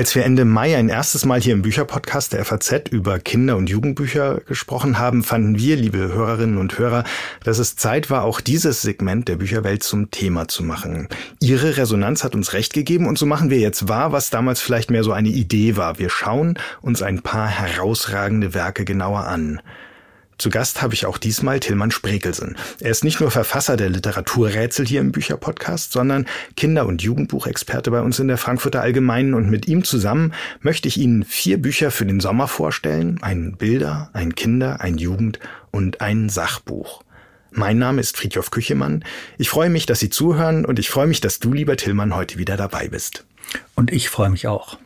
Als wir Ende Mai ein erstes Mal hier im Bücherpodcast der FAZ über Kinder- und Jugendbücher gesprochen haben, fanden wir, liebe Hörerinnen und Hörer, dass es Zeit war, auch dieses Segment der Bücherwelt zum Thema zu machen. Ihre Resonanz hat uns recht gegeben und so machen wir jetzt wahr, was damals vielleicht mehr so eine Idee war. Wir schauen uns ein paar herausragende Werke genauer an. Zu Gast habe ich auch diesmal Tillmann Sprekelsen. Er ist nicht nur Verfasser der Literaturrätsel hier im Bücherpodcast, sondern Kinder- und Jugendbuchexperte bei uns in der Frankfurter Allgemeinen und mit ihm zusammen möchte ich Ihnen vier Bücher für den Sommer vorstellen. Ein Bilder, ein Kinder, ein Jugend und ein Sachbuch. Mein Name ist Friedhof Küchemann. Ich freue mich, dass Sie zuhören und ich freue mich, dass du, lieber Tillmann, heute wieder dabei bist. Und ich freue mich auch.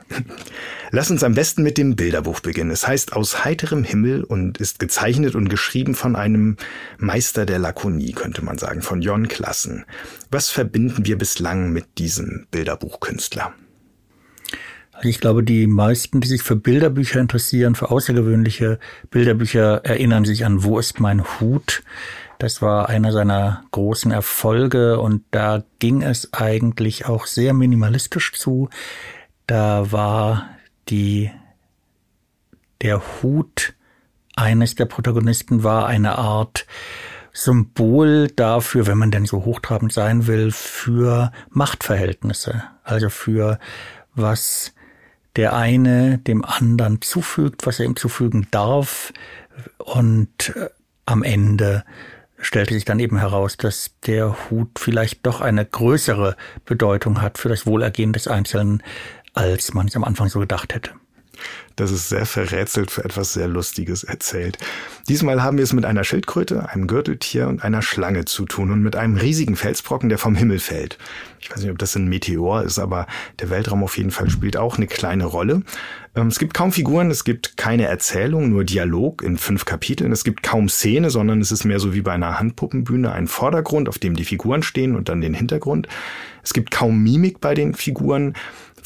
Lass uns am besten mit dem Bilderbuch beginnen. Es heißt Aus heiterem Himmel und ist gezeichnet und geschrieben von einem Meister der Lakonie, könnte man sagen, von Jon Klassen. Was verbinden wir bislang mit diesem Bilderbuchkünstler? Ich glaube, die meisten, die sich für Bilderbücher interessieren, für außergewöhnliche Bilderbücher, erinnern sich an Wo ist mein Hut? Das war einer seiner großen Erfolge und da ging es eigentlich auch sehr minimalistisch zu. Da war die, der Hut eines der Protagonisten war eine Art Symbol dafür, wenn man denn so hochtrabend sein will, für Machtverhältnisse. Also für was der eine dem anderen zufügt, was er ihm zufügen darf. Und äh, am Ende stellte sich dann eben heraus, dass der Hut vielleicht doch eine größere Bedeutung hat für das Wohlergehen des Einzelnen, als man es am Anfang so gedacht hätte. Das ist sehr verrätselt für etwas sehr Lustiges erzählt. Diesmal haben wir es mit einer Schildkröte, einem Gürteltier und einer Schlange zu tun und mit einem riesigen Felsbrocken, der vom Himmel fällt. Ich weiß nicht, ob das ein Meteor ist, aber der Weltraum auf jeden Fall spielt auch eine kleine Rolle. Ähm, es gibt kaum Figuren, es gibt keine Erzählung, nur Dialog in fünf Kapiteln. Es gibt kaum Szene, sondern es ist mehr so wie bei einer Handpuppenbühne ein Vordergrund, auf dem die Figuren stehen und dann den Hintergrund. Es gibt kaum Mimik bei den Figuren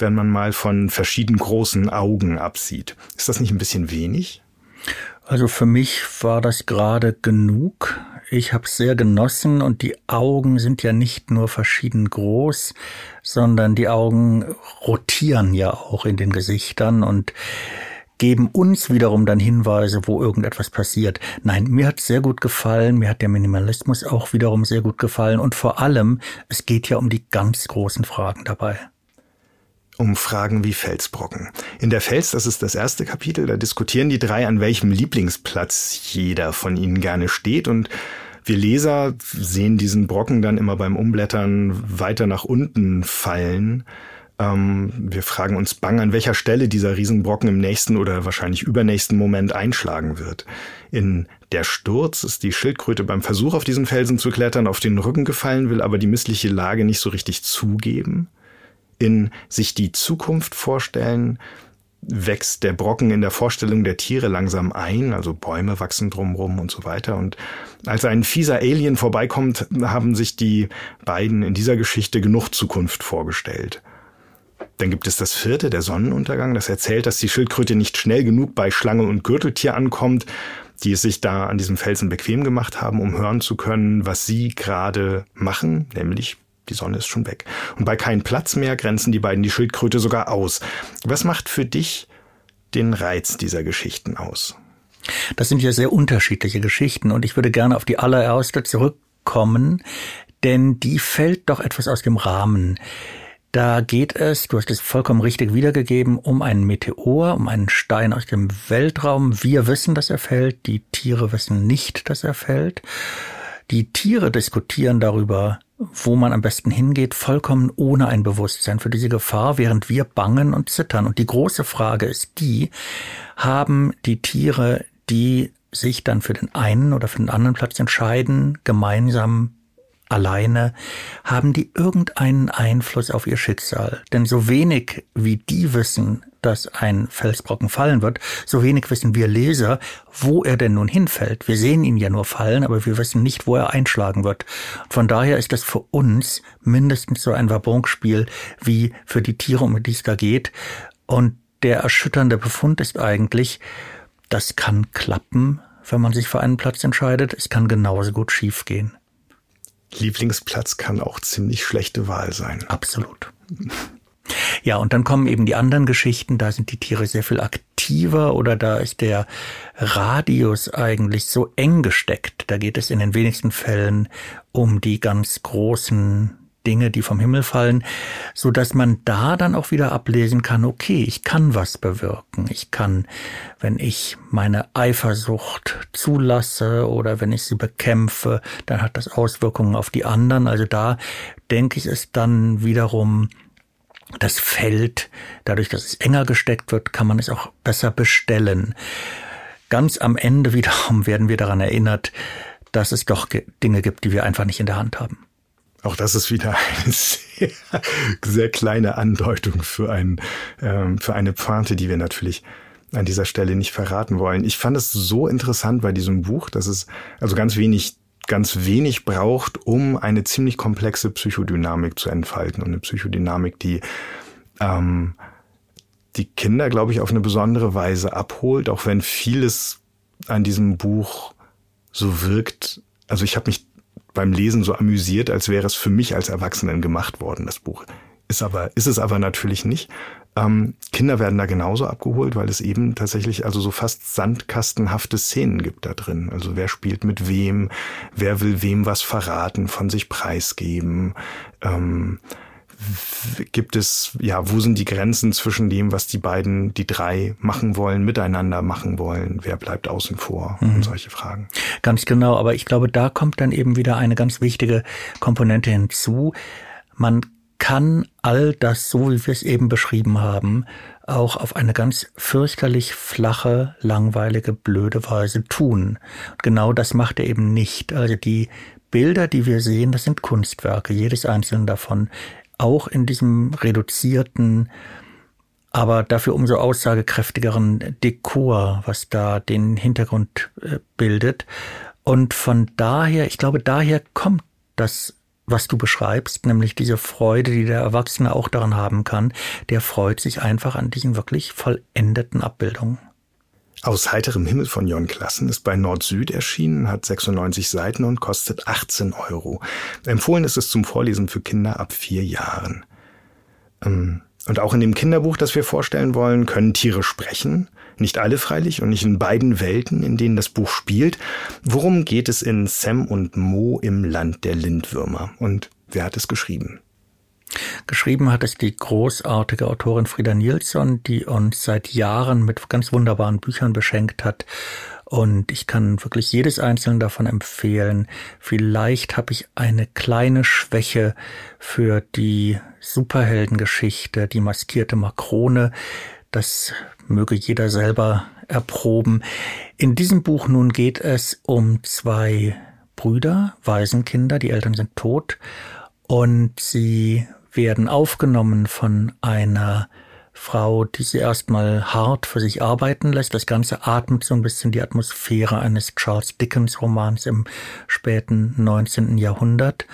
wenn man mal von verschieden großen Augen absieht. Ist das nicht ein bisschen wenig? Also für mich war das gerade genug. Ich habe sehr genossen und die Augen sind ja nicht nur verschieden groß, sondern die Augen rotieren ja auch in den Gesichtern und geben uns wiederum dann Hinweise, wo irgendetwas passiert. Nein, mir hat sehr gut gefallen, mir hat der Minimalismus auch wiederum sehr gut gefallen und vor allem, es geht ja um die ganz großen Fragen dabei um Fragen wie Felsbrocken. In der Fels, das ist das erste Kapitel, da diskutieren die drei, an welchem Lieblingsplatz jeder von ihnen gerne steht und wir Leser sehen diesen Brocken dann immer beim Umblättern weiter nach unten fallen. Ähm, wir fragen uns bang, an welcher Stelle dieser Riesenbrocken im nächsten oder wahrscheinlich übernächsten Moment einschlagen wird. In Der Sturz ist die Schildkröte beim Versuch, auf diesen Felsen zu klettern, auf den Rücken gefallen, will aber die missliche Lage nicht so richtig zugeben in sich die Zukunft vorstellen, wächst der Brocken in der Vorstellung der Tiere langsam ein, also Bäume wachsen drumrum und so weiter. Und als ein fieser Alien vorbeikommt, haben sich die beiden in dieser Geschichte genug Zukunft vorgestellt. Dann gibt es das vierte, der Sonnenuntergang, das erzählt, dass die Schildkröte nicht schnell genug bei Schlange und Gürteltier ankommt, die es sich da an diesem Felsen bequem gemacht haben, um hören zu können, was sie gerade machen, nämlich die Sonne ist schon weg. Und bei keinem Platz mehr grenzen die beiden die Schildkröte sogar aus. Was macht für dich den Reiz dieser Geschichten aus? Das sind ja sehr unterschiedliche Geschichten und ich würde gerne auf die allererste zurückkommen, denn die fällt doch etwas aus dem Rahmen. Da geht es, du hast es vollkommen richtig wiedergegeben, um einen Meteor, um einen Stein aus dem Weltraum. Wir wissen, dass er fällt, die Tiere wissen nicht, dass er fällt. Die Tiere diskutieren darüber, wo man am besten hingeht, vollkommen ohne ein Bewusstsein für diese Gefahr, während wir bangen und zittern. Und die große Frage ist die, haben die Tiere, die sich dann für den einen oder für den anderen Platz entscheiden, gemeinsam alleine, haben die irgendeinen Einfluss auf ihr Schicksal? Denn so wenig wie die wissen, dass ein Felsbrocken fallen wird, so wenig wissen wir Leser, wo er denn nun hinfällt. Wir sehen ihn ja nur fallen, aber wir wissen nicht, wo er einschlagen wird. Von daher ist das für uns mindestens so ein Wabonspiel wie für die Tiere, um die es da geht. Und der erschütternde Befund ist eigentlich, das kann klappen, wenn man sich für einen Platz entscheidet. Es kann genauso gut schiefgehen. Lieblingsplatz kann auch ziemlich schlechte Wahl sein. Absolut. Ja, und dann kommen eben die anderen Geschichten, da sind die Tiere sehr viel aktiver oder da ist der Radius eigentlich so eng gesteckt. Da geht es in den wenigsten Fällen um die ganz großen Dinge, die vom Himmel fallen, so dass man da dann auch wieder ablesen kann, okay, ich kann was bewirken. Ich kann, wenn ich meine Eifersucht zulasse oder wenn ich sie bekämpfe, dann hat das Auswirkungen auf die anderen. Also da denke ich, ist dann wiederum das Feld, dadurch, dass es enger gesteckt wird, kann man es auch besser bestellen. Ganz am Ende wiederum werden wir daran erinnert, dass es doch Dinge gibt, die wir einfach nicht in der Hand haben. Auch das ist wieder eine sehr, sehr kleine Andeutung für, ein, ähm, für eine Pfante, die wir natürlich an dieser Stelle nicht verraten wollen. Ich fand es so interessant bei diesem Buch, dass es also ganz wenig ganz wenig braucht, um eine ziemlich komplexe Psychodynamik zu entfalten und eine Psychodynamik, die ähm, die Kinder, glaube ich, auf eine besondere Weise abholt, auch wenn vieles an diesem Buch so wirkt. Also ich habe mich beim Lesen so amüsiert, als wäre es für mich als Erwachsenen gemacht worden, das Buch. Ist aber, ist es aber natürlich nicht. Ähm, Kinder werden da genauso abgeholt, weil es eben tatsächlich also so fast sandkastenhafte Szenen gibt da drin. Also wer spielt mit wem, wer will wem was verraten, von sich preisgeben. Ähm, gibt es, ja, wo sind die Grenzen zwischen dem, was die beiden, die drei machen wollen, miteinander machen wollen? Wer bleibt außen vor? Mhm. Und solche Fragen. Ganz genau. Aber ich glaube, da kommt dann eben wieder eine ganz wichtige Komponente hinzu. Man kann all das, so wie wir es eben beschrieben haben, auch auf eine ganz fürchterlich flache, langweilige, blöde Weise tun. Und genau das macht er eben nicht. Also die Bilder, die wir sehen, das sind Kunstwerke, jedes einzelne davon auch in diesem reduzierten, aber dafür umso aussagekräftigeren Dekor, was da den Hintergrund äh, bildet. Und von daher, ich glaube, daher kommt das, was du beschreibst, nämlich diese Freude, die der Erwachsene auch daran haben kann, der freut sich einfach an diesen wirklich vollendeten Abbildungen. Aus heiterem Himmel von Jon Klassen ist bei Nord-Süd erschienen, hat 96 Seiten und kostet 18 Euro. Empfohlen ist es zum Vorlesen für Kinder ab vier Jahren. Ähm, und auch in dem Kinderbuch, das wir vorstellen wollen, können Tiere sprechen. Nicht alle freilich und nicht in beiden Welten, in denen das Buch spielt. Worum geht es in Sam und Mo im Land der Lindwürmer? Und wer hat es geschrieben? Geschrieben hat es die großartige Autorin Frieda Nilsson, die uns seit Jahren mit ganz wunderbaren Büchern beschenkt hat. Und ich kann wirklich jedes einzelne davon empfehlen. Vielleicht habe ich eine kleine Schwäche für die Superheldengeschichte, die maskierte Makrone. Das möge jeder selber erproben. In diesem Buch nun geht es um zwei Brüder, Waisenkinder, die Eltern sind tot und sie werden aufgenommen von einer Frau, die sie erstmal hart für sich arbeiten lässt. Das Ganze atmet so ein bisschen die Atmosphäre eines Charles Dickens Romans im späten 19. Jahrhundert.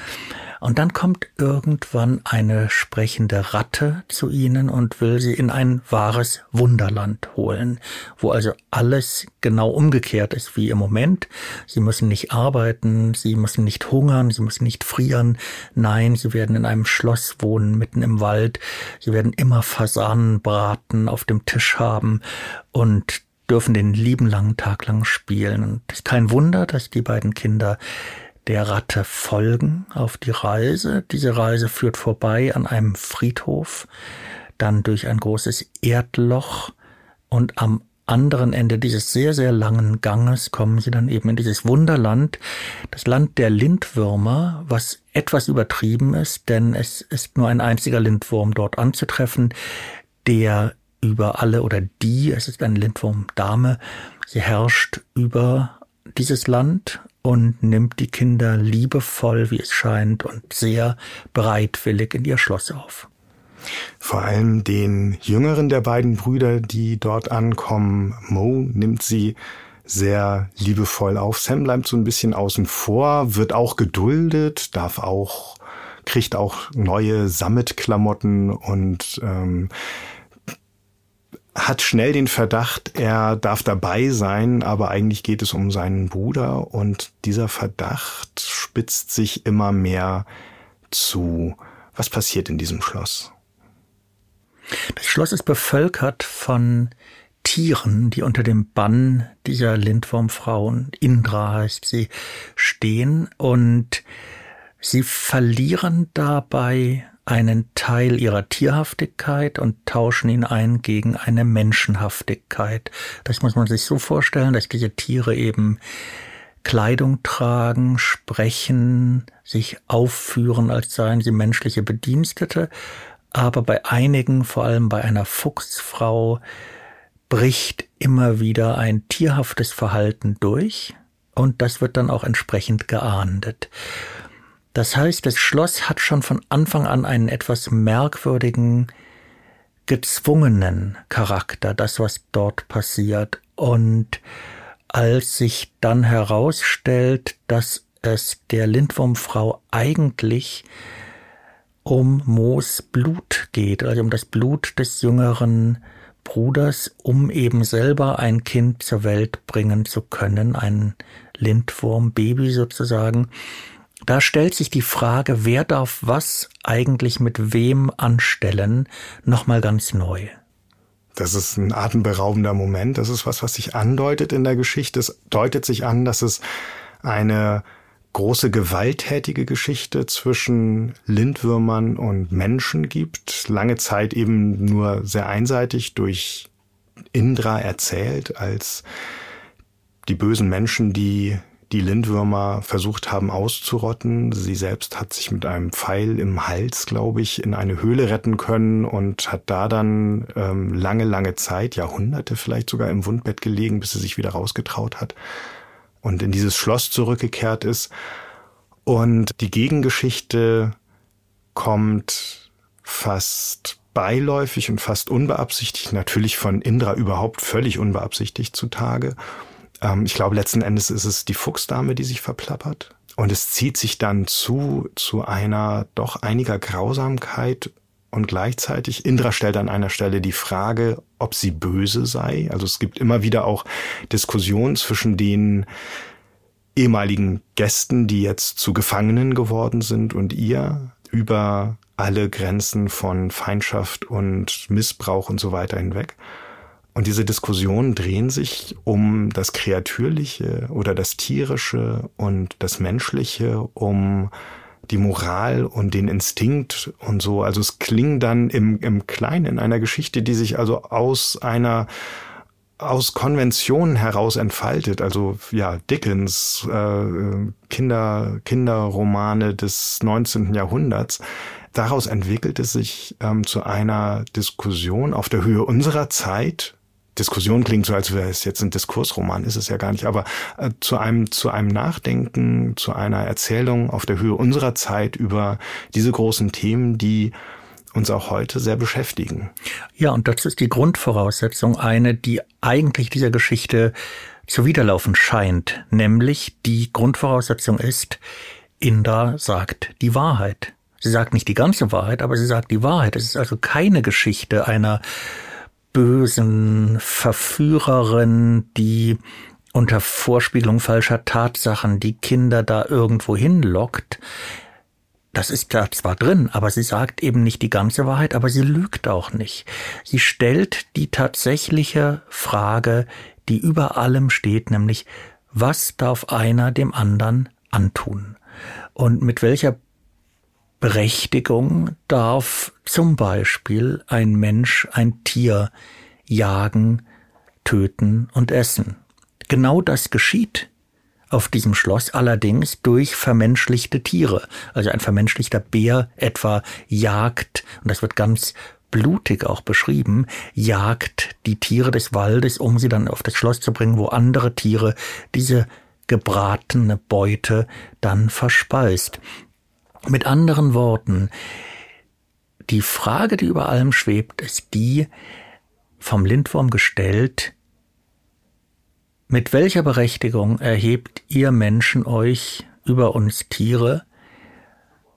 Und dann kommt irgendwann eine sprechende Ratte zu ihnen und will sie in ein wahres Wunderland holen, wo also alles genau umgekehrt ist wie im Moment. Sie müssen nicht arbeiten, sie müssen nicht hungern, sie müssen nicht frieren. Nein, sie werden in einem Schloss wohnen, mitten im Wald. Sie werden immer Fasanenbraten auf dem Tisch haben und dürfen den lieben langen Tag lang spielen. Und es ist kein Wunder, dass die beiden Kinder der Ratte folgen auf die Reise. Diese Reise führt vorbei an einem Friedhof, dann durch ein großes Erdloch und am anderen Ende dieses sehr, sehr langen Ganges kommen sie dann eben in dieses Wunderland, das Land der Lindwürmer, was etwas übertrieben ist, denn es ist nur ein einziger Lindwurm dort anzutreffen, der über alle oder die, es ist eine Lindwurmdame, sie herrscht über dieses Land und nimmt die Kinder liebevoll, wie es scheint, und sehr bereitwillig in ihr Schloss auf. Vor allem den jüngeren der beiden Brüder, die dort ankommen, Mo, nimmt sie sehr liebevoll auf. Sam bleibt so ein bisschen außen vor, wird auch geduldet, darf auch, kriegt auch neue Sammetklamotten und ähm, hat schnell den Verdacht, er darf dabei sein, aber eigentlich geht es um seinen Bruder und dieser Verdacht spitzt sich immer mehr zu. Was passiert in diesem Schloss? Das Schloss ist bevölkert von Tieren, die unter dem Bann dieser Lindwurmfrauen, Indra heißt sie, stehen und sie verlieren dabei einen Teil ihrer Tierhaftigkeit und tauschen ihn ein gegen eine Menschenhaftigkeit. Das muss man sich so vorstellen, dass diese Tiere eben Kleidung tragen, sprechen, sich aufführen, als seien sie menschliche Bedienstete, aber bei einigen, vor allem bei einer Fuchsfrau, bricht immer wieder ein tierhaftes Verhalten durch und das wird dann auch entsprechend geahndet. Das heißt, das Schloss hat schon von Anfang an einen etwas merkwürdigen, gezwungenen Charakter, das, was dort passiert. Und als sich dann herausstellt, dass es der Lindwurmfrau eigentlich um Moos Blut geht, also um das Blut des jüngeren Bruders, um eben selber ein Kind zur Welt bringen zu können, ein Lindwurm-Baby sozusagen, da stellt sich die Frage, wer darf was eigentlich mit wem anstellen, nochmal ganz neu. Das ist ein atemberaubender Moment. Das ist was, was sich andeutet in der Geschichte. Es deutet sich an, dass es eine große gewalttätige Geschichte zwischen Lindwürmern und Menschen gibt. Lange Zeit eben nur sehr einseitig durch Indra erzählt als die bösen Menschen, die die Lindwürmer versucht haben auszurotten. Sie selbst hat sich mit einem Pfeil im Hals, glaube ich, in eine Höhle retten können und hat da dann ähm, lange, lange Zeit, Jahrhunderte vielleicht sogar im Wundbett gelegen, bis sie sich wieder rausgetraut hat und in dieses Schloss zurückgekehrt ist. Und die Gegengeschichte kommt fast beiläufig und fast unbeabsichtigt, natürlich von Indra überhaupt völlig unbeabsichtigt zutage. Ähm, ich glaube, letzten Endes ist es die Fuchsdame, die sich verplappert. Und es zieht sich dann zu, zu einer doch einiger Grausamkeit und gleichzeitig, Indra stellt an einer Stelle die Frage, ob sie böse sei. Also es gibt immer wieder auch Diskussionen zwischen den ehemaligen Gästen, die jetzt zu Gefangenen geworden sind und ihr über alle Grenzen von Feindschaft und Missbrauch und so weiter hinweg. Und diese Diskussionen drehen sich um das Kreatürliche oder das Tierische und das Menschliche, um die Moral und den Instinkt und so. Also es klingt dann im, im Kleinen in einer Geschichte, die sich also aus einer aus Konventionen heraus entfaltet, also ja Dickens äh, Kinder Kinderromane des 19. Jahrhunderts. Daraus entwickelt es sich ähm, zu einer Diskussion auf der Höhe unserer Zeit Diskussion klingt so, als wäre es jetzt ein Diskursroman, ist es ja gar nicht, aber äh, zu einem, zu einem Nachdenken, zu einer Erzählung auf der Höhe unserer Zeit über diese großen Themen, die uns auch heute sehr beschäftigen. Ja, und das ist die Grundvoraussetzung, eine, die eigentlich dieser Geschichte zuwiderlaufen scheint, nämlich die Grundvoraussetzung ist, Inda sagt die Wahrheit. Sie sagt nicht die ganze Wahrheit, aber sie sagt die Wahrheit. Es ist also keine Geschichte einer bösen Verführerin, die unter Vorspiegelung falscher Tatsachen die Kinder da irgendwo hinlockt. Das ist da zwar drin, aber sie sagt eben nicht die ganze Wahrheit, aber sie lügt auch nicht. Sie stellt die tatsächliche Frage, die über allem steht, nämlich, was darf einer dem anderen antun? Und mit welcher Berechtigung darf zum Beispiel ein Mensch ein Tier jagen, töten und essen. Genau das geschieht auf diesem Schloss allerdings durch vermenschlichte Tiere. Also ein vermenschlichter Bär etwa jagt, und das wird ganz blutig auch beschrieben, jagt die Tiere des Waldes, um sie dann auf das Schloss zu bringen, wo andere Tiere diese gebratene Beute dann verspeist. Mit anderen Worten, die Frage, die über allem schwebt, ist die vom Lindwurm gestellt, mit welcher Berechtigung erhebt ihr Menschen euch über uns Tiere,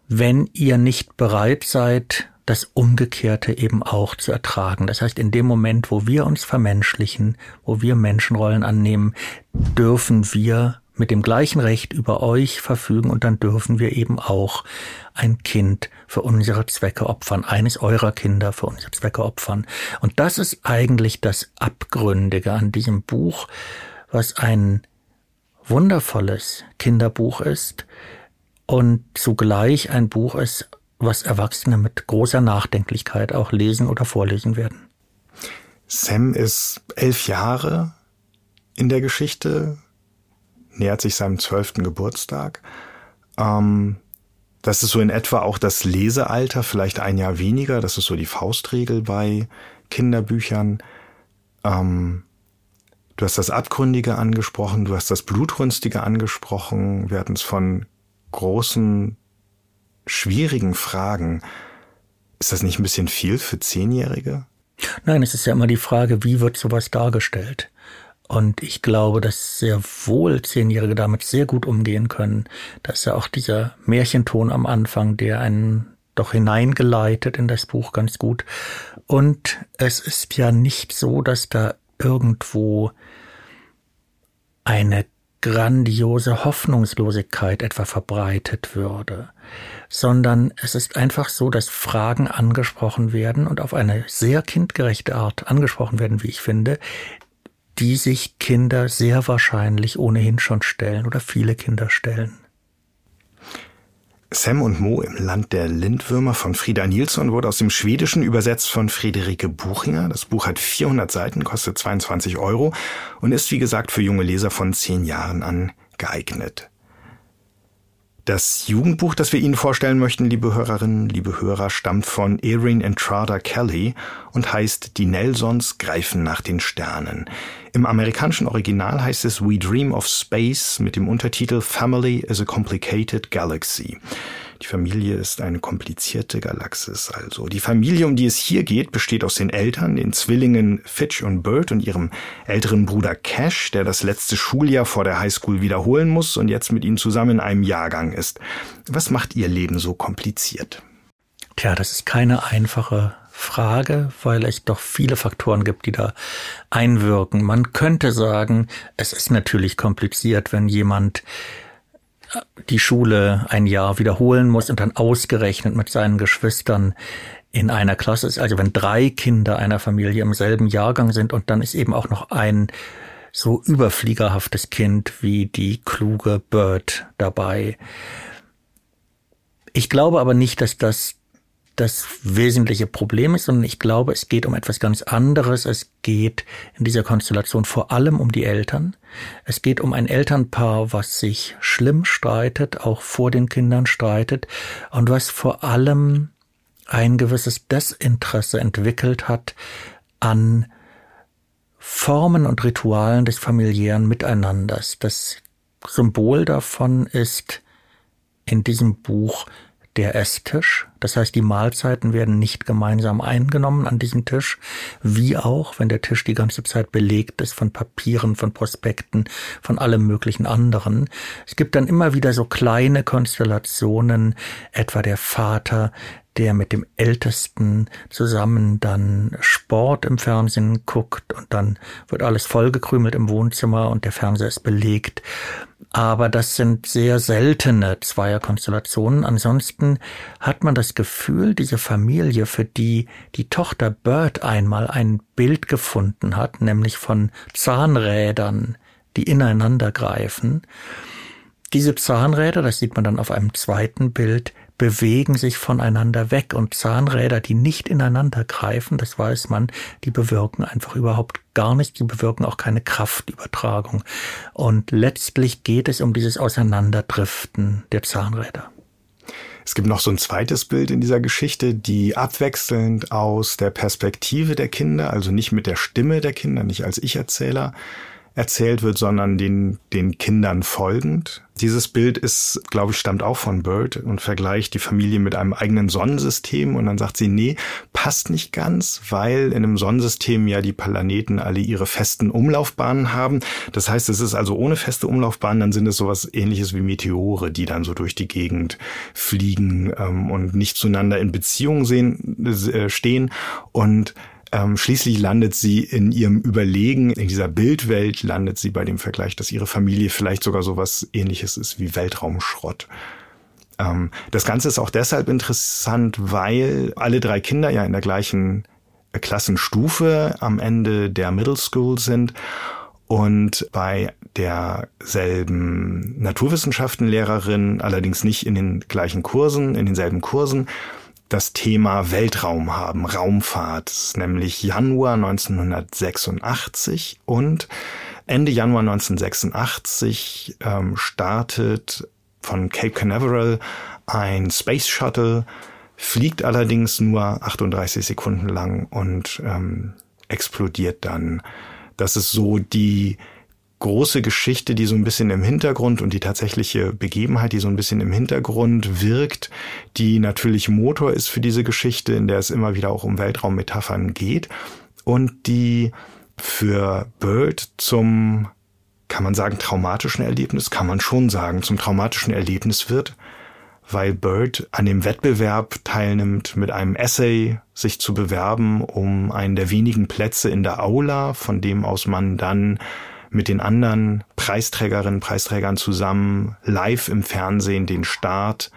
wenn ihr nicht bereit seid, das Umgekehrte eben auch zu ertragen. Das heißt, in dem Moment, wo wir uns vermenschlichen, wo wir Menschenrollen annehmen, dürfen wir mit dem gleichen Recht über euch verfügen und dann dürfen wir eben auch ein Kind für unsere Zwecke opfern, eines eurer Kinder für unsere Zwecke opfern. Und das ist eigentlich das Abgründige an diesem Buch, was ein wundervolles Kinderbuch ist und zugleich ein Buch ist, was Erwachsene mit großer Nachdenklichkeit auch lesen oder vorlesen werden. Sam ist elf Jahre in der Geschichte, nähert sich seinem zwölften Geburtstag. Ähm, das ist so in etwa auch das Lesealter, vielleicht ein Jahr weniger. Das ist so die Faustregel bei Kinderbüchern. Ähm, du hast das Abgründige angesprochen, du hast das Blutrünstige angesprochen. Wir hatten es von großen, schwierigen Fragen. Ist das nicht ein bisschen viel für Zehnjährige? Nein, es ist ja immer die Frage, wie wird sowas dargestellt? Und ich glaube, dass sehr wohl Zehnjährige damit sehr gut umgehen können. Da ist ja auch dieser Märchenton am Anfang, der einen doch hineingeleitet in das Buch ganz gut. Und es ist ja nicht so, dass da irgendwo eine grandiose Hoffnungslosigkeit etwa verbreitet würde, sondern es ist einfach so, dass Fragen angesprochen werden und auf eine sehr kindgerechte Art angesprochen werden, wie ich finde, die sich Kinder sehr wahrscheinlich ohnehin schon stellen oder viele Kinder stellen. Sam und Mo im Land der Lindwürmer von Frieda Nilsson wurde aus dem Schwedischen übersetzt von Friederike Buchinger. Das Buch hat 400 Seiten, kostet 22 Euro und ist wie gesagt für junge Leser von 10 Jahren an geeignet. Das Jugendbuch, das wir Ihnen vorstellen möchten, liebe Hörerinnen, liebe Hörer, stammt von Erin Entrada Kelly und heißt Die Nelsons greifen nach den Sternen. Im amerikanischen Original heißt es We Dream of Space mit dem Untertitel Family is a Complicated Galaxy. Die Familie ist eine komplizierte Galaxis also. Die Familie, um die es hier geht, besteht aus den Eltern, den Zwillingen Fitch und Bert und ihrem älteren Bruder Cash, der das letzte Schuljahr vor der Highschool wiederholen muss und jetzt mit ihnen zusammen in einem Jahrgang ist. Was macht ihr Leben so kompliziert? Tja, das ist keine einfache Frage, weil es doch viele Faktoren gibt, die da einwirken. Man könnte sagen, es ist natürlich kompliziert, wenn jemand die Schule ein Jahr wiederholen muss und dann ausgerechnet mit seinen Geschwistern in einer Klasse ist. Also wenn drei Kinder einer Familie im selben Jahrgang sind und dann ist eben auch noch ein so überfliegerhaftes Kind wie die kluge Bird dabei. Ich glaube aber nicht, dass das das wesentliche Problem ist, sondern ich glaube, es geht um etwas ganz anderes. Es geht in dieser Konstellation vor allem um die Eltern. Es geht um ein Elternpaar, was sich schlimm streitet, auch vor den Kindern streitet und was vor allem ein gewisses Desinteresse entwickelt hat an Formen und Ritualen des familiären Miteinanders. Das Symbol davon ist in diesem Buch der Esstisch. Das heißt, die Mahlzeiten werden nicht gemeinsam eingenommen an diesem Tisch, wie auch, wenn der Tisch die ganze Zeit belegt ist von Papieren, von Prospekten, von allem möglichen anderen. Es gibt dann immer wieder so kleine Konstellationen, etwa der Vater, der mit dem Ältesten zusammen dann Sport im Fernsehen guckt und dann wird alles vollgekrümelt im Wohnzimmer und der Fernseher ist belegt. Aber das sind sehr seltene Zweierkonstellationen. Ansonsten hat man das Gefühl, diese Familie, für die die Tochter Bird einmal ein Bild gefunden hat, nämlich von Zahnrädern, die ineinander greifen, diese Zahnräder, das sieht man dann auf einem zweiten Bild, bewegen sich voneinander weg und Zahnräder, die nicht ineinander greifen, das weiß man, die bewirken einfach überhaupt gar nichts, die bewirken auch keine Kraftübertragung. Und letztlich geht es um dieses Auseinanderdriften der Zahnräder. Es gibt noch so ein zweites Bild in dieser Geschichte, die abwechselnd aus der Perspektive der Kinder, also nicht mit der Stimme der Kinder, nicht als Ich-Erzähler, erzählt wird, sondern den, den Kindern folgend. Dieses Bild ist, glaube ich, stammt auch von Bird und vergleicht die Familie mit einem eigenen Sonnensystem und dann sagt sie, nee, passt nicht ganz, weil in einem Sonnensystem ja die Planeten alle ihre festen Umlaufbahnen haben. Das heißt, es ist also ohne feste Umlaufbahn, dann sind es sowas ähnliches wie Meteore, die dann so durch die Gegend fliegen ähm, und nicht zueinander in Beziehung sehen, äh, stehen und Ähm, schließlich landet sie in ihrem Überlegen, in dieser Bildwelt landet sie bei dem Vergleich, dass ihre Familie vielleicht sogar sowas ähnliches ist wie Weltraumschrott. Ähm, das Ganze ist auch deshalb interessant, weil alle drei Kinder ja in der gleichen Klassenstufe am Ende der Middle School sind und bei derselben Naturwissenschaftenlehrerin, allerdings nicht in den gleichen Kursen, in denselben Kursen, das Thema Weltraum haben, Raumfahrt, nämlich Januar 1986 und Ende Januar 1986 ähm, startet von Cape Canaveral ein Space Shuttle, fliegt allerdings nur 38 Sekunden lang und ähm, explodiert dann. Das ist so die große Geschichte, die so ein bisschen im Hintergrund und die tatsächliche Begebenheit, die so ein bisschen im Hintergrund wirkt, die natürlich Motor ist für diese Geschichte, in der es immer wieder auch um Weltraummetaphern geht und die für Bird zum, kann man sagen, traumatischen Erlebnis, kann man schon sagen, zum traumatischen Erlebnis wird, weil Bird an dem Wettbewerb teilnimmt, mit einem Essay sich zu bewerben, um einen der wenigen Plätze in der Aula, von dem aus man dann mit den anderen Preisträgerinnen, Preisträgern zusammen live im Fernsehen den Start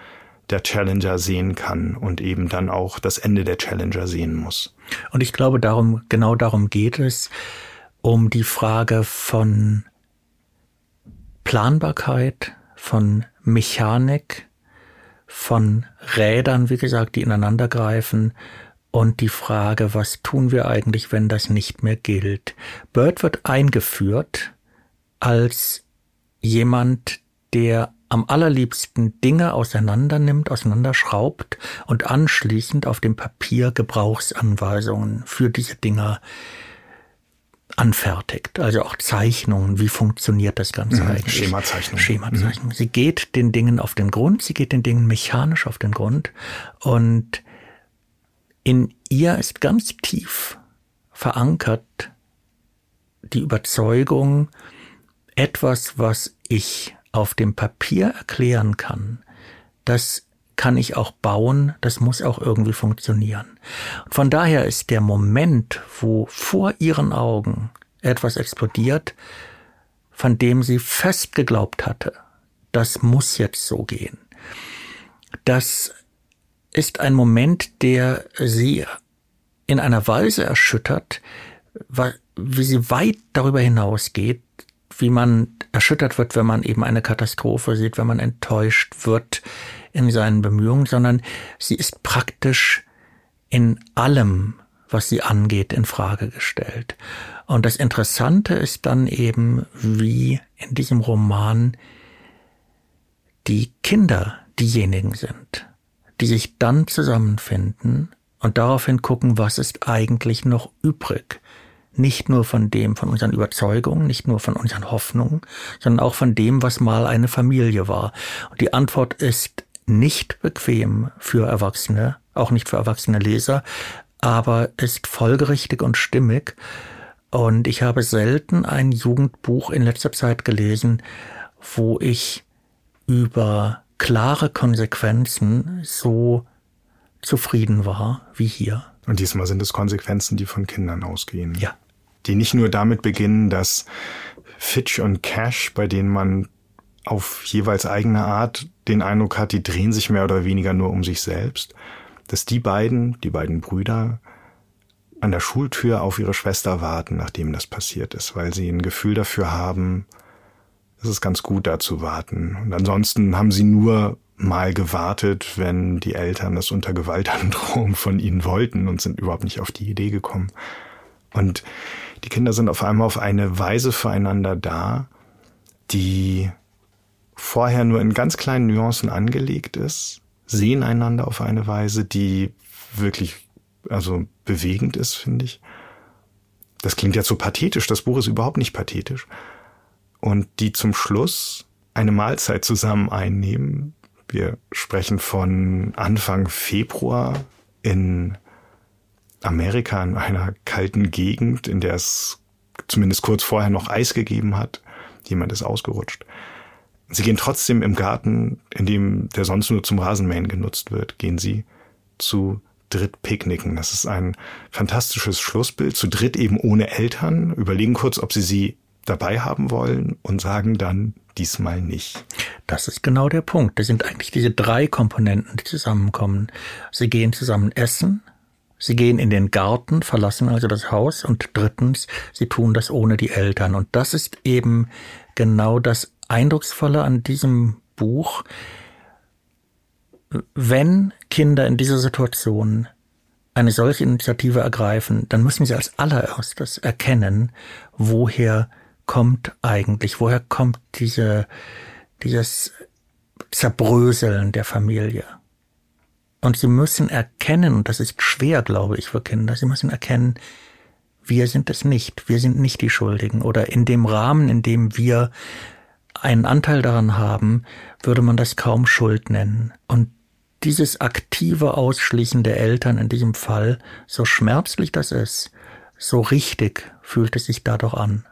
der Challenger sehen kann und eben dann auch das Ende der Challenger sehen muss. Und ich glaube, darum, genau darum geht es, um die Frage von Planbarkeit, von Mechanik, von Rädern, wie gesagt, die ineinander greifen und die Frage, was tun wir eigentlich, wenn das nicht mehr gilt. Bird wird eingeführt als jemand, der am allerliebsten Dinge auseinander nimmt, auseinanderschraubt und anschließend auf dem Papier Gebrauchsanweisungen für diese Dinger anfertigt. Also auch Zeichnungen, wie funktioniert das Ganze mhm, eigentlich? Schemazeichnung. Schemazeichnung. Mhm. Sie geht den Dingen auf den Grund, sie geht den Dingen mechanisch auf den Grund und in ihr ist ganz tief verankert die Überzeugung, etwas, was ich auf dem Papier erklären kann, das kann ich auch bauen, das muss auch irgendwie funktionieren. Von daher ist der Moment, wo vor ihren Augen etwas explodiert, von dem sie fest geglaubt hatte, das muss jetzt so gehen. Das ist ein Moment, der sie in einer Weise erschüttert, wie sie weit darüber hinausgeht, wie man erschüttert wird, wenn man eben eine Katastrophe sieht, wenn man enttäuscht wird in seinen Bemühungen, sondern sie ist praktisch in allem, was sie angeht, in Frage gestellt. Und das Interessante ist dann eben, wie in diesem Roman die Kinder diejenigen sind, die sich dann zusammenfinden und daraufhin gucken, was ist eigentlich noch übrig. Nicht nur von dem, von unseren Überzeugungen, nicht nur von unseren Hoffnungen, sondern auch von dem, was mal eine Familie war. Und die Antwort ist nicht bequem für Erwachsene, auch nicht für erwachsene Leser, aber ist folgerichtig und stimmig. Und ich habe selten ein Jugendbuch in letzter Zeit gelesen, wo ich über klare Konsequenzen so zufrieden war wie hier. Und diesmal sind es Konsequenzen, die von Kindern ausgehen. Ja. Die nicht nur damit beginnen, dass Fitch und Cash, bei denen man auf jeweils eigene Art den Eindruck hat, die drehen sich mehr oder weniger nur um sich selbst, dass die beiden, die beiden Brüder, an der Schultür auf ihre Schwester warten, nachdem das passiert ist, weil sie ein Gefühl dafür haben, es ist ganz gut, da zu warten. Und ansonsten haben sie nur mal gewartet, wenn die Eltern das unter Gewaltandrohung von ihnen wollten und sind überhaupt nicht auf die Idee gekommen. Und die Kinder sind auf einmal auf eine Weise füreinander da, die vorher nur in ganz kleinen Nuancen angelegt ist, sehen einander auf eine Weise, die wirklich also bewegend ist, finde ich. Das klingt jetzt so pathetisch, das Buch ist überhaupt nicht pathetisch und die zum Schluss eine Mahlzeit zusammen einnehmen. Wir sprechen von Anfang Februar in Amerika in einer kalten Gegend, in der es zumindest kurz vorher noch Eis gegeben hat. Jemand ist ausgerutscht. Sie gehen trotzdem im Garten, in dem der sonst nur zum Rasenmähen genutzt wird, gehen sie zu dritt picknicken. Das ist ein fantastisches Schlussbild. Zu dritt eben ohne Eltern, überlegen kurz, ob sie sie dabei haben wollen und sagen dann diesmal nicht. Das ist genau der Punkt. Das sind eigentlich diese drei Komponenten, die zusammenkommen. Sie gehen zusammen essen, sie gehen in den Garten, verlassen also das Haus und drittens, sie tun das ohne die Eltern. Und das ist eben genau das Eindrucksvolle an diesem Buch. Wenn Kinder in dieser Situation eine solche Initiative ergreifen, dann müssen sie als allererstes erkennen, woher kommt eigentlich, woher kommt diese, dieses Zerbröseln der Familie. Und sie müssen erkennen, und das ist schwer, glaube ich, für Kinder, sie müssen erkennen, wir sind es nicht, wir sind nicht die Schuldigen. Oder in dem Rahmen, in dem wir einen Anteil daran haben, würde man das kaum Schuld nennen. Und dieses aktive Ausschließen der Eltern in diesem Fall, so schmerzlich das ist, so richtig fühlt es sich dadurch an.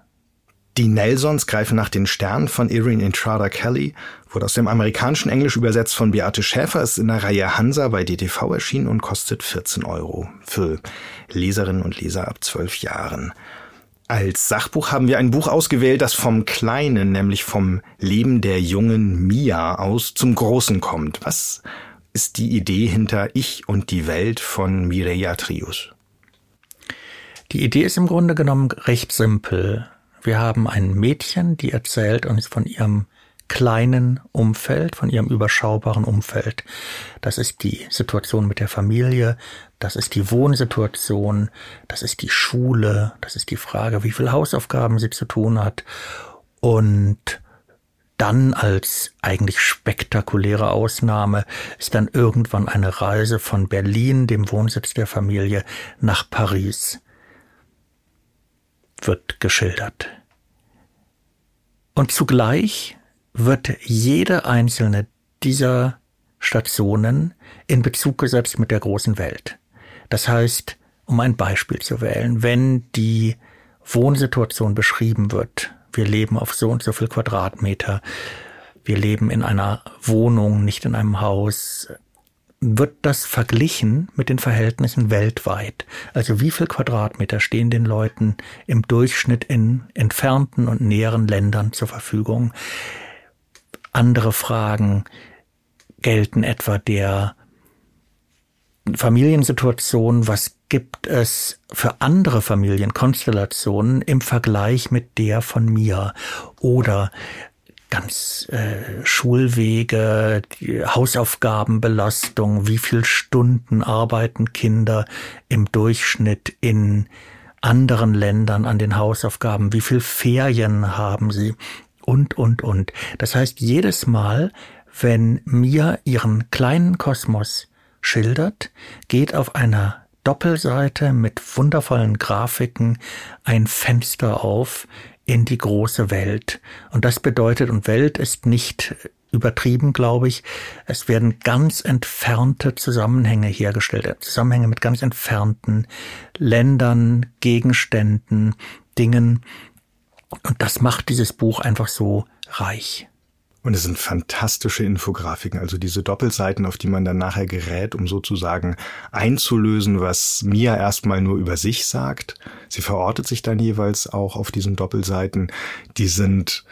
Die Nelsons greifen nach den Sternen von Irene Intrada Kelly, wurde aus dem amerikanischen Englisch übersetzt von Beate Schäfer, ist in der Reihe Hansa bei DTV erschienen und kostet 14 Euro für Leserinnen und Leser ab 12 Jahren. Als Sachbuch haben wir ein Buch ausgewählt, das vom Kleinen, nämlich vom Leben der jungen Mia aus zum Großen kommt. Was ist die Idee hinter Ich und die Welt von Mireia Trius? Die Idee ist im Grunde genommen recht simpel. Wir haben ein Mädchen, die erzählt uns von ihrem kleinen Umfeld, von ihrem überschaubaren Umfeld. Das ist die Situation mit der Familie, das ist die Wohnsituation, das ist die Schule, das ist die Frage, wie viel Hausaufgaben sie zu tun hat. Und dann als eigentlich spektakuläre Ausnahme ist dann irgendwann eine Reise von Berlin, dem Wohnsitz der Familie, nach Paris wird geschildert. Und zugleich wird jede einzelne dieser Stationen in Bezug gesetzt mit der großen Welt. Das heißt, um ein Beispiel zu wählen, wenn die Wohnsituation beschrieben wird, wir leben auf so und so viel Quadratmeter, wir leben in einer Wohnung, nicht in einem Haus, wird das verglichen mit den Verhältnissen weltweit. Also wie viel Quadratmeter stehen den Leuten im Durchschnitt in entfernten und näheren Ländern zur Verfügung? Andere Fragen gelten etwa der Familiensituation, was gibt es für andere Familienkonstellationen im Vergleich mit der von mir? Oder ganz äh, Schulwege, Hausaufgabenbelastung, wie viel Stunden arbeiten Kinder im Durchschnitt in anderen Ländern an den Hausaufgaben, wie viel Ferien haben sie und, und, und. Das heißt, jedes Mal, wenn mir ihren kleinen Kosmos schildert, geht auf einer Doppelseite mit wundervollen Grafiken ein Fenster auf in die große Welt. Und das bedeutet, und Welt ist nicht übertrieben, glaube ich, es werden ganz entfernte Zusammenhänge hergestellt, Zusammenhänge mit ganz entfernten Ländern, Gegenständen, Dingen. Und das macht dieses Buch einfach so reich. Und es sind fantastische Infografiken, also diese Doppelseiten, auf die man dann nachher gerät, um sozusagen einzulösen, was Mia erstmal nur über sich sagt. Sie verortet sich dann jeweils auch auf diesen Doppelseiten. Die sind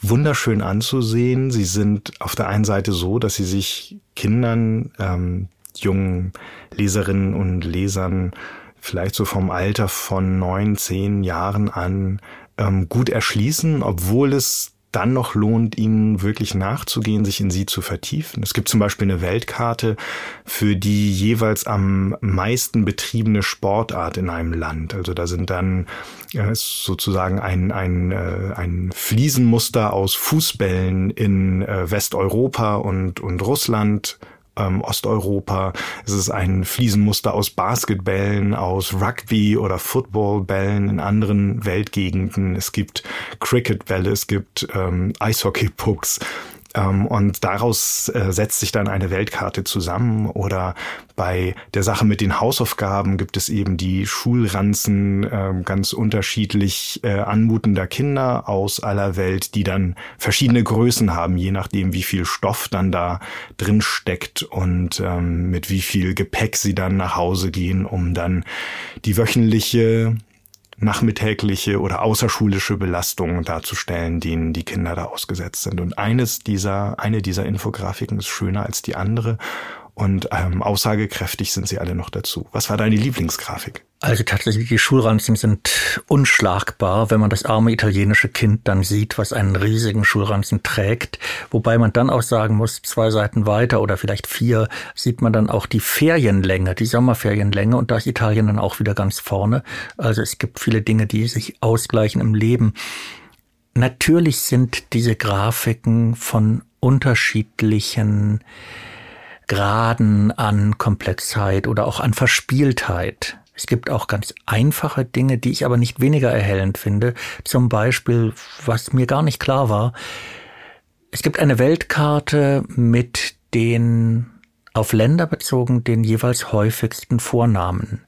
wunderschön anzusehen. Sie sind auf der einen Seite so, dass sie sich Kindern, ähm, jungen Leserinnen und Lesern vielleicht so vom Alter von neun, zehn Jahren an ähm, gut erschließen, obwohl es dann noch lohnt, ihnen wirklich nachzugehen, sich in sie zu vertiefen. Es gibt zum Beispiel eine Weltkarte für die jeweils am meisten betriebene Sportart in einem Land. Also da sind dann ja, ist sozusagen ein, ein, äh, ein Fliesenmuster aus Fußbällen in äh, Westeuropa und, und Russland ähm, Osteuropa. Es ist ein Fliesenmuster aus Basketbällen, aus Rugby oder Footballbällen in anderen Weltgegenden. Es gibt Cricketbälle, es gibt ähm, Eishockeypucks. Ähm, und daraus äh, setzt sich dann eine Weltkarte zusammen. Oder bei der Sache mit den Hausaufgaben gibt es eben die Schulranzen äh, ganz unterschiedlich äh, anmutender Kinder aus aller Welt, die dann verschiedene Größen haben, je nachdem, wie viel Stoff dann da drin steckt und ähm, mit wie viel Gepäck sie dann nach Hause gehen, um dann die wöchentliche nachmittägliche oder außerschulische Belastungen darzustellen, denen die Kinder da ausgesetzt sind. Und eines dieser, eine dieser Infografiken ist schöner als die andere und ähm, aussagekräftig sind sie alle noch dazu. Was war deine Lieblingsgrafik? Also tatsächlich, die Schulranzen sind unschlagbar, wenn man das arme italienische Kind dann sieht, was einen riesigen Schulranzen trägt. Wobei man dann auch sagen muss, zwei Seiten weiter oder vielleicht vier, sieht man dann auch die Ferienlänge, die Sommerferienlänge und da ist Italien dann auch wieder ganz vorne. Also es gibt viele Dinge, die sich ausgleichen im Leben. Natürlich sind diese Grafiken von unterschiedlichen Graden an Komplexheit oder auch an Verspieltheit. Es gibt auch ganz einfache Dinge, die ich aber nicht weniger erhellend finde. Zum Beispiel, was mir gar nicht klar war, es gibt eine Weltkarte mit den auf Länder bezogen den jeweils häufigsten Vornamen.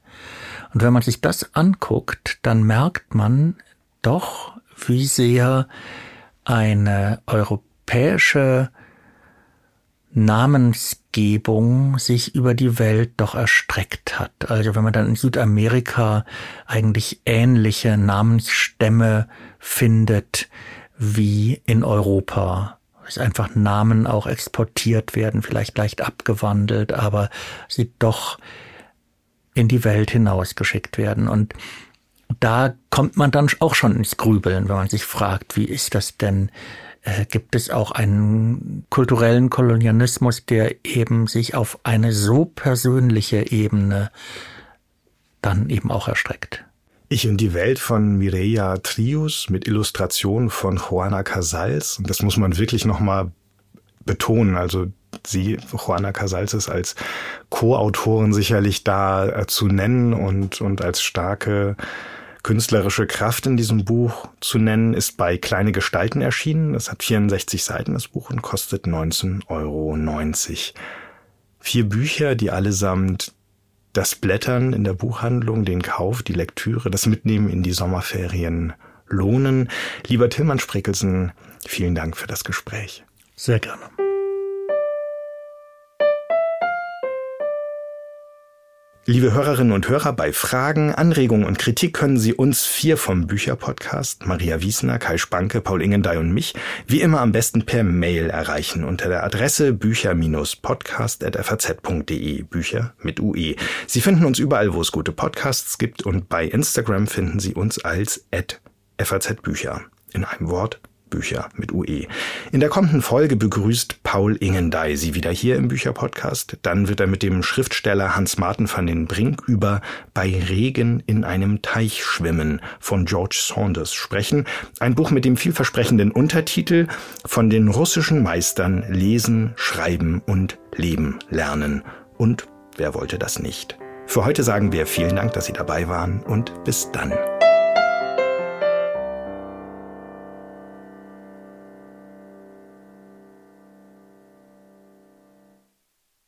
Und wenn man sich das anguckt, dann merkt man doch, wie sehr eine europäische Namensgebung sich über die Welt doch erstreckt hat. Also wenn man dann in Südamerika eigentlich ähnliche Namensstämme findet wie in Europa. Es einfach Namen auch exportiert werden, vielleicht leicht abgewandelt, aber sie doch in die Welt hinausgeschickt werden. Und da kommt man dann auch schon ins Grübeln, wenn man sich fragt, wie ist das denn äh, gibt es auch einen kulturellen Kolonialismus, der eben sich auf eine so persönliche Ebene dann eben auch erstreckt. Ich und die Welt von Mireia Trius mit Illustrationen von Juana Casals. Und das muss man wirklich nochmal betonen. Also sie, Juana Casals, ist als Co-Autorin sicherlich da äh, zu nennen und, und als starke künstlerische Kraft in diesem Buch zu nennen, ist bei Kleine Gestalten erschienen. Das hat 64 Seiten, das Buch, und kostet 19,90 Euro. Vier Bücher, die allesamt das Blättern in der Buchhandlung, den Kauf, die Lektüre, das Mitnehmen in die Sommerferien lohnen. Lieber Tillmann Sprickelsen, vielen Dank für das Gespräch. Sehr gerne. Liebe Hörerinnen und Hörer, bei Fragen, Anregungen und Kritik können Sie uns vier vom Bücherpodcast, Maria Wiesner, Kai Spanke, Paul Ingendey und mich, wie immer am besten per Mail erreichen unter der Adresse bücher-podcast.faz.de, Bücher mit UE. Sie finden uns überall, wo es gute Podcasts gibt und bei Instagram finden Sie uns als FAZ Bücher. In einem Wort Bücher mit UE. In der kommenden Folge begrüßt Paul Ingendey sie wieder hier im Bücherpodcast. Dann wird er mit dem Schriftsteller Hans-Martin van den Brink über Bei Regen in einem Teich schwimmen von George Saunders sprechen. Ein Buch mit dem vielversprechenden Untertitel von den russischen Meistern lesen, schreiben und leben lernen. Und wer wollte das nicht? Für heute sagen wir vielen Dank, dass Sie dabei waren und bis dann.